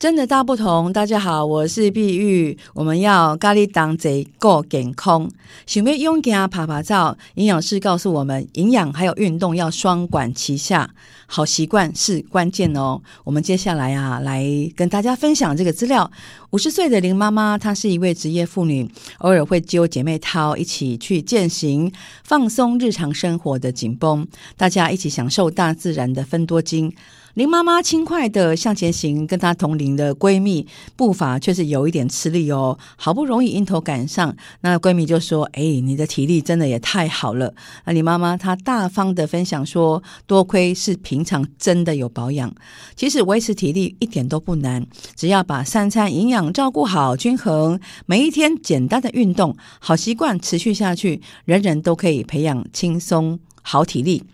真的大不同。大家好，我是碧玉。我们要咖喱当贼够健康，想要勇敢趴趴走。营养师告诉我们，营养还有运动要双管齐下，好习惯是关键哦。我们接下来啊，来跟大家分享这个资料。五十岁的林妈妈，她是一位职业妇女，偶尔会揪姐妹淘一起去健行，放松日常生活的紧绷，大家一起享受大自然的芬多精。林妈妈轻快地向前行，跟她同龄的闺蜜步伐却是有一点吃力哦。好不容易迎头赶上，那闺蜜就说：“哎，你的体力真的也太好了。”那林妈妈她大方地分享说：“多亏是平常真的有保养，其实维持体力一点都不难，只要把三餐营养照顾好均衡，每一天简单的运动，好习惯持续下去，人人都可以培养轻松好体力。”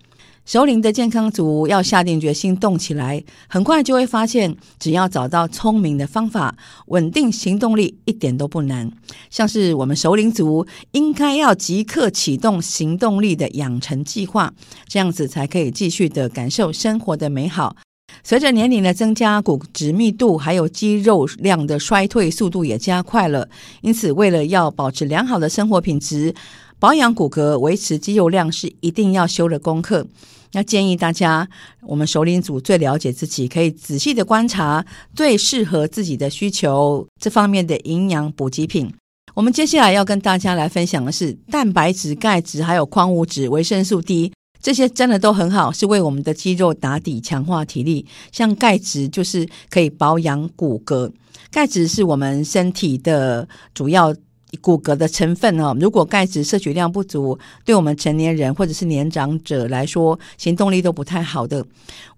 熟龄的健康族要下定决心动起来，很快就会发现，只要找到聪明的方法，稳定行动力一点都不难。像是我们熟龄族，应该要即刻启动行动力的养成计划，这样子才可以继续的感受生活的美好。随着年龄的增加，骨质密度还有肌肉量的衰退速度也加快了，因此为了要保持良好的生活品质，保养骨骼、维持肌肉量是一定要修的功课。那建议大家，我们首领组最了解自己，可以仔细的观察最适合自己的需求这方面的营养补给品。我们接下来要跟大家来分享的是蛋白质、钙质，还有矿物质、维生素 D，这些真的都很好，是为我们的肌肉打底、强化体力。像钙质就是可以保养骨骼，钙质是我们身体的主要。骨骼的成分哦，如果钙质摄取量不足，对我们成年人或者是年长者来说，行动力都不太好的。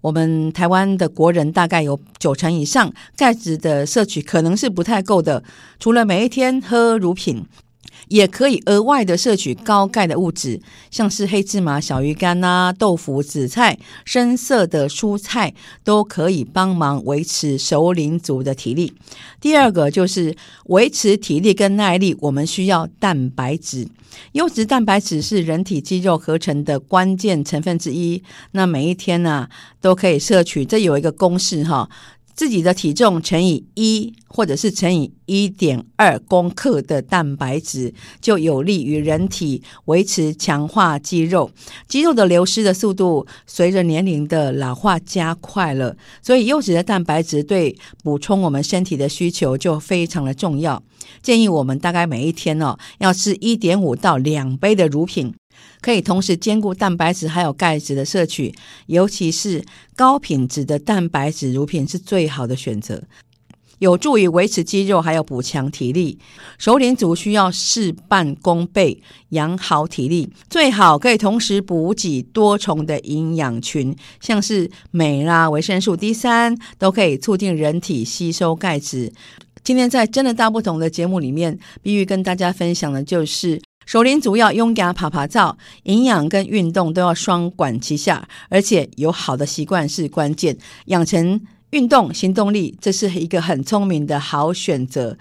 我们台湾的国人大概有九成以上钙质的摄取可能是不太够的，除了每一天喝乳品。也可以额外的摄取高钙的物质，像是黑芝麻、小鱼干啊、豆腐、紫菜、深色的蔬菜，都可以帮忙维持熟龄族的体力。第二个就是维持体力跟耐力，我们需要蛋白质。优质蛋白质是人体肌肉合成的关键成分之一。那每一天呢、都可以摄取，这有一个公式哈。自己的体重乘以一，或者是乘以一点二公克的蛋白质，就有利于人体维持强化肌肉。肌肉的流失的速度随着年龄的老化加快了，所以优质的蛋白质对补充我们身体的需求就非常的重要。建议我们大概每一天哦，要吃一点五到两杯的乳品。可以同时兼顾蛋白质还有钙质的摄取，尤其是高品质的蛋白质乳品是最好的选择，有助于维持肌肉还有补强体力。熟龄组需要事半功倍，养好体力，最好可以同时补给多重的营养群，像是镁啦、维生素 D 三都可以促进人体吸收钙质。今天在真的大不同的节目里面，必须跟大家分享的就是。熟龄族要勇敢趴趴走，营养跟运动都要双管齐下，而且有好的习惯是关键。养成运动行动力，这是一个很聪明的好选择。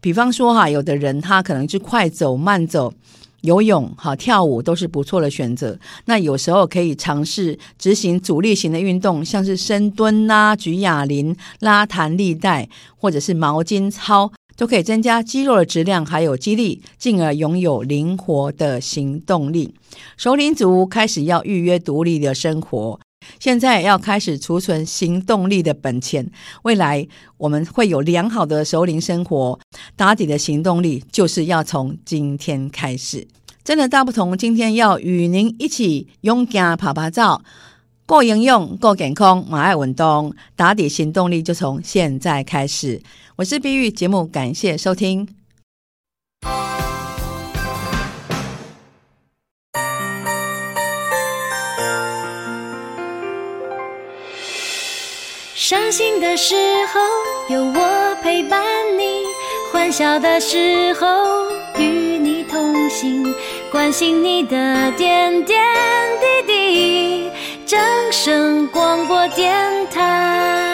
比方说哈，有的人他可能是快走、慢走、游泳、哈跳舞都是不错的选择。那有时候可以尝试执行阻力型的运动，像是深蹲啦、举哑铃、拉弹力带，或者是毛巾操。都可以增加肌肉的质量，还有肌力，进而拥有灵活的行动力。熟龄族开始要预约独立的生活，现在要开始储存行动力的本钱。未来我们会有良好的熟龄生活，打底的行动力就是要从今天开始。真的大不同，今天要与您一起勇敢趴趴走。够营养，够健康，马爱运动，打底行动力就从现在开始。我是碧玉，节目感谢收听。伤心的时候有我陪伴你，欢笑的时候与你同行，关心你的点点滴滴。掌声广播电台。